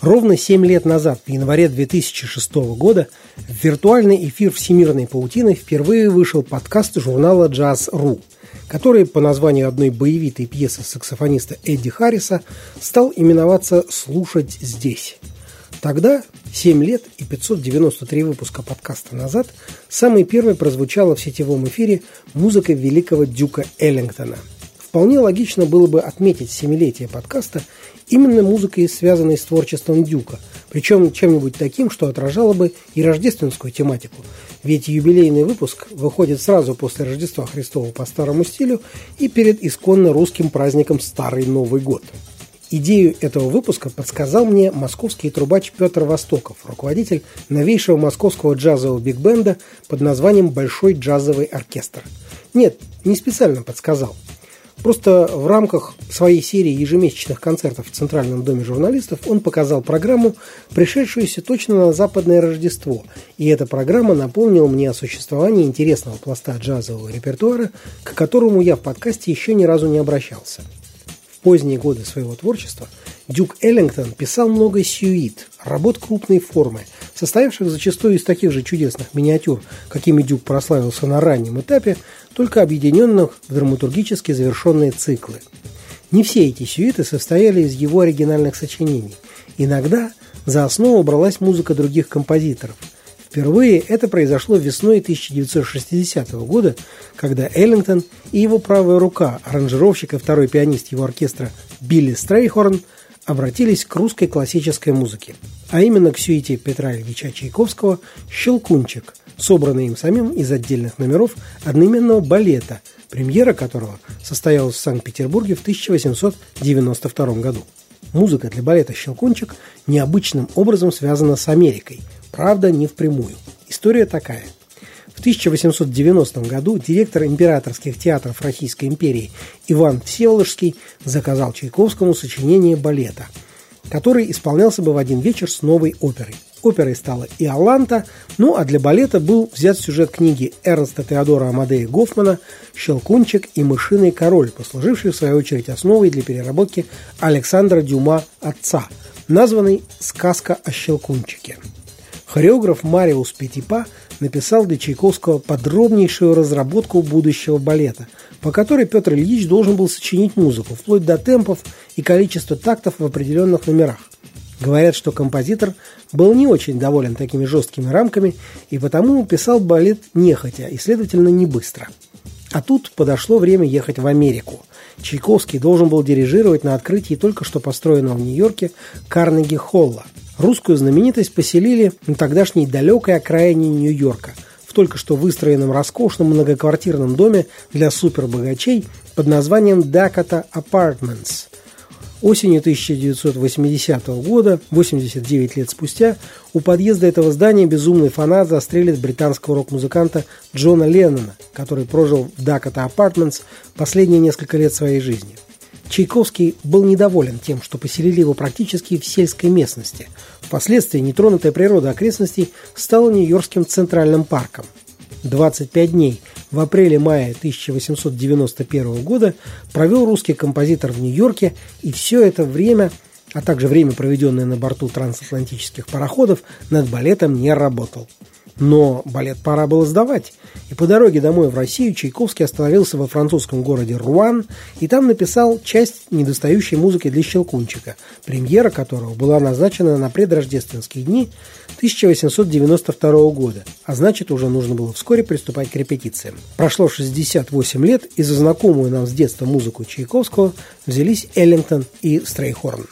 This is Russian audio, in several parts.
Ровно 7 лет назад, в январе 2006 года, в виртуальный эфир Всемирной паутины впервые вышел подкаст журнала «Джаз.ру», который по названию одной боевитой пьесы саксофониста Эдди Харриса стал именоваться «Слушать здесь». Тогда, 7 лет и 593 выпуска подкаста назад, самый первый прозвучала в сетевом эфире музыка великого Дюка Эллингтона. Вполне логично было бы отметить семилетие подкаста именно музыкой, связанной с творчеством Дюка, причем чем-нибудь таким, что отражало бы и рождественскую тематику, ведь юбилейный выпуск выходит сразу после Рождества Христова по старому стилю и перед исконно русским праздником Старый Новый год. Идею этого выпуска подсказал мне московский трубач Петр Востоков, руководитель новейшего московского джазового биг-бенда под названием «Большой джазовый оркестр». Нет, не специально подсказал – Просто в рамках своей серии ежемесячных концертов в Центральном доме журналистов он показал программу, пришедшуюся точно на западное Рождество. И эта программа напомнила мне о существовании интересного пласта джазового репертуара, к которому я в подкасте еще ни разу не обращался. В поздние годы своего творчества Дюк Эллингтон писал много сюит, работ крупной формы, состоявших зачастую из таких же чудесных миниатюр, какими Дюк прославился на раннем этапе, только объединенных в драматургически завершенные циклы. Не все эти сюиты состояли из его оригинальных сочинений. Иногда за основу бралась музыка других композиторов. Впервые это произошло весной 1960 года, когда Эллингтон и его правая рука, аранжировщик и второй пианист его оркестра Билли Стрейхорн, обратились к русской классической музыке, а именно к сюите Петра Ильича Чайковского «Щелкунчик», собранный им самим из отдельных номеров одноименного балета, премьера которого состоялась в Санкт-Петербурге в 1892 году. Музыка для балета «Щелкунчик» необычным образом связана с Америкой, правда, не впрямую. История такая. В 1890 году директор императорских театров Российской империи Иван Всеволожский заказал Чайковскому сочинение балета, который исполнялся бы в один вечер с новой оперой – Оперой стала «Иоланта», ну а для балета был взят сюжет книги Эрнста Теодора Амадея Гофмана «Щелкунчик и мышиный король», послуживший в свою очередь основой для переработки Александра Дюма «Отца», названный «Сказка о Щелкунчике». Хореограф Мариус Петипа написал для Чайковского подробнейшую разработку будущего балета, по которой Петр Ильич должен был сочинить музыку, вплоть до темпов и количества тактов в определенных номерах. Говорят, что композитор был не очень доволен такими жесткими рамками и потому писал балет нехотя и, следовательно, не быстро. А тут подошло время ехать в Америку. Чайковский должен был дирижировать на открытии только что построенного в Нью-Йорке Карнеги-Холла. Русскую знаменитость поселили на тогдашней далекой окраине Нью-Йорка, в только что выстроенном роскошном многоквартирном доме для супербогачей под названием Dakota Apartments – Осенью 1980 года, 89 лет спустя, у подъезда этого здания безумный фанат застрелит британского рок-музыканта Джона Леннона, который прожил в Дакота Апартментс последние несколько лет своей жизни. Чайковский был недоволен тем, что поселили его практически в сельской местности. Впоследствии нетронутая природа окрестностей стала Нью-Йоркским центральным парком. 25 дней в апреле-мае 1891 года провел русский композитор в Нью-Йорке, и все это время, а также время, проведенное на борту трансатлантических пароходов, над балетом не работал. Но балет пора было сдавать. И по дороге домой в Россию Чайковский остановился во французском городе Руан и там написал часть недостающей музыки для «Щелкунчика», премьера которого была назначена на предрождественские дни 1892 года, а значит уже нужно было вскоре приступать к репетициям. Прошло 68 лет, и за знакомую нам с детства музыку Чайковского взялись Эллингтон и Стрейхорн.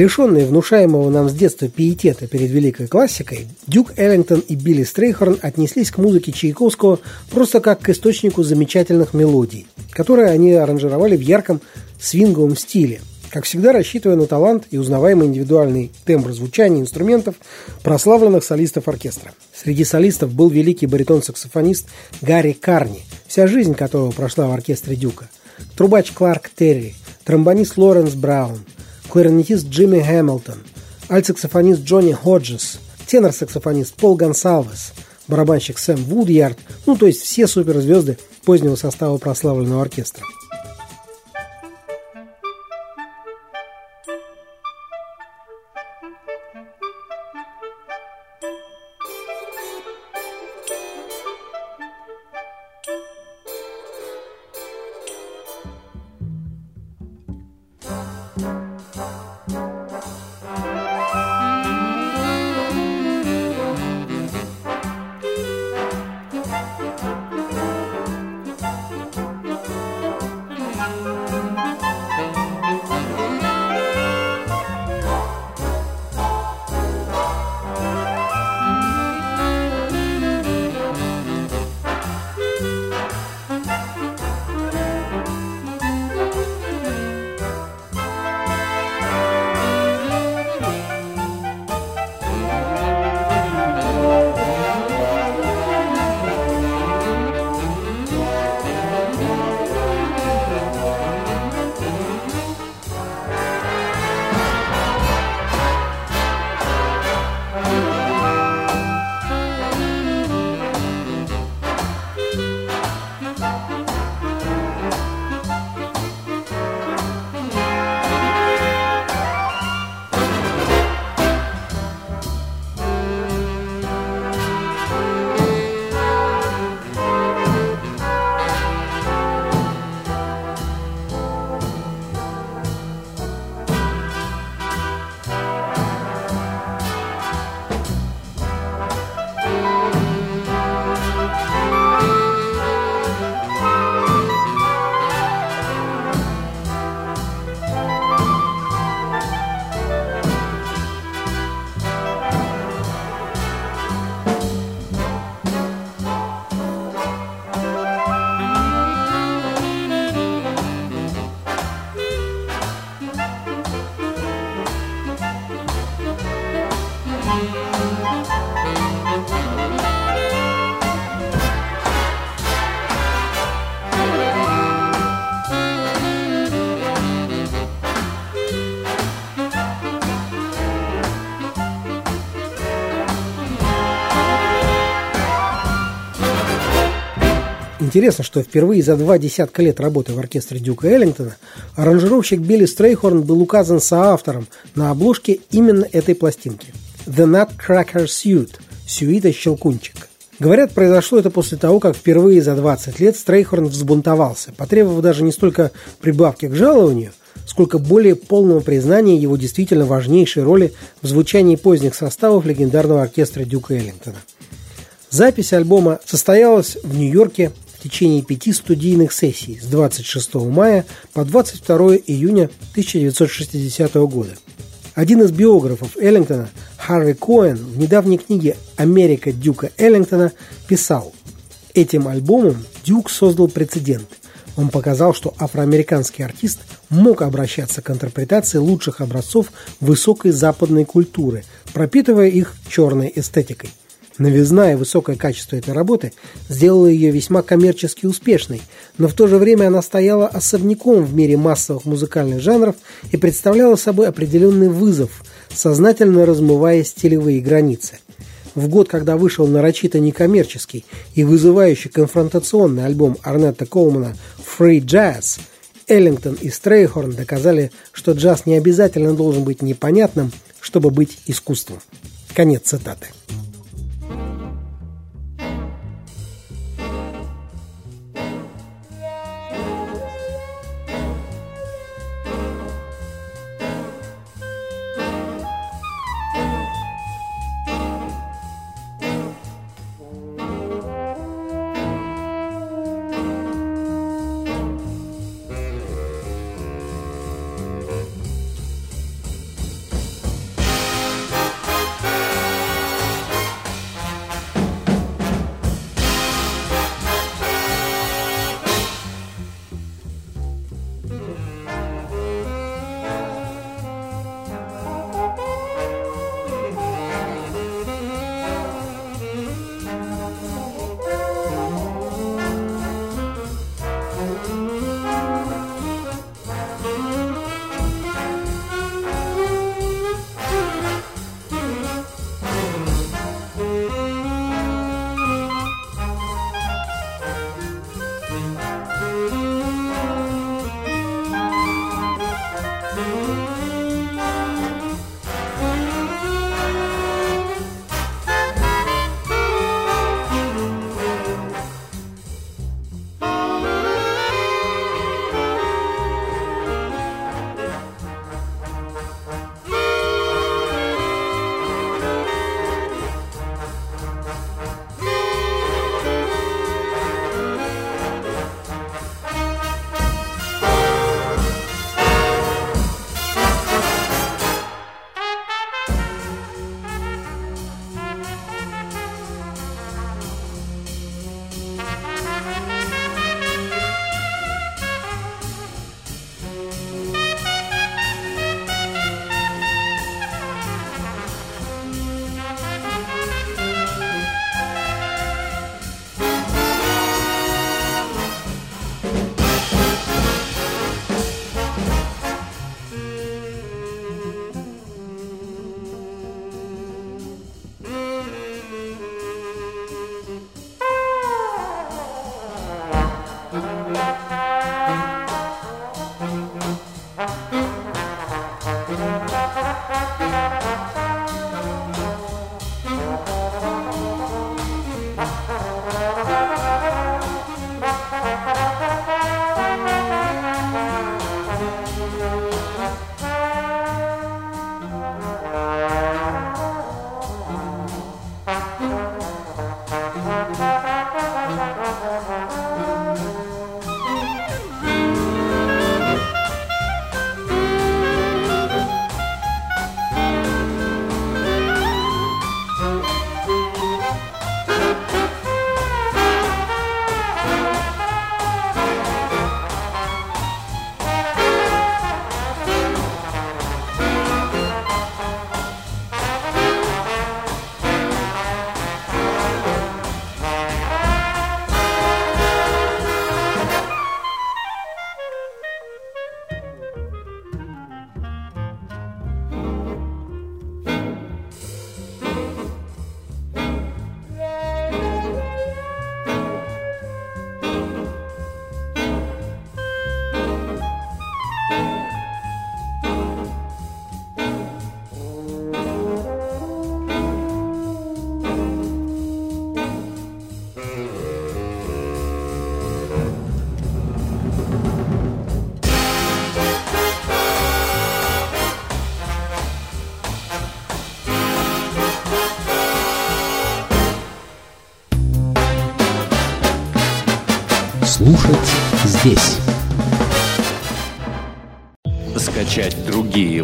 Лишенные внушаемого нам с детства пиетета перед великой классикой, Дюк Эллингтон и Билли Стрейхорн отнеслись к музыке Чайковского просто как к источнику замечательных мелодий, которые они аранжировали в ярком свинговом стиле, как всегда рассчитывая на талант и узнаваемый индивидуальный тембр звучания инструментов прославленных солистов оркестра. Среди солистов был великий баритон-саксофонист Гарри Карни, вся жизнь которого прошла в оркестре Дюка, трубач Кларк Терри, тромбонист Лоренс Браун – кларнетист Джимми Хэмилтон, альт-саксофонист Джонни Ходжес, тенор-саксофонист Пол Гонсалвес, барабанщик Сэм Вудьярд, ну то есть все суперзвезды позднего состава прославленного оркестра. Интересно, что впервые за два десятка лет работы в оркестре Дюка Эллингтона аранжировщик Билли Стрейхорн был указан соавтором на обложке именно этой пластинки «The Nutcracker Suite» – «Сюита Щелкунчик». Говорят, произошло это после того, как впервые за 20 лет Стрейхорн взбунтовался, потребовав даже не столько прибавки к жалованию, сколько более полного признания его действительно важнейшей роли в звучании поздних составов легендарного оркестра Дюка Эллингтона. Запись альбома состоялась в Нью-Йорке в течение пяти студийных сессий с 26 мая по 22 июня 1960 года. Один из биографов Эллингтона, Харви Коэн, в недавней книге «Америка Дюка Эллингтона» писал «Этим альбомом Дюк создал прецедент. Он показал, что афроамериканский артист мог обращаться к интерпретации лучших образцов высокой западной культуры, пропитывая их черной эстетикой. Новизна и высокое качество этой работы сделало ее весьма коммерчески успешной, но в то же время она стояла особняком в мире массовых музыкальных жанров и представляла собой определенный вызов, сознательно размывая стилевые границы. В год, когда вышел нарочито некоммерческий и вызывающий конфронтационный альбом Арнетта Колмана «Free Jazz», Эллингтон и Стрейхорн доказали, что джаз не обязательно должен быть непонятным, чтобы быть искусством. Конец цитаты.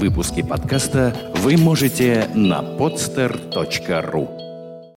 Выпуски подкаста вы можете на podster.ru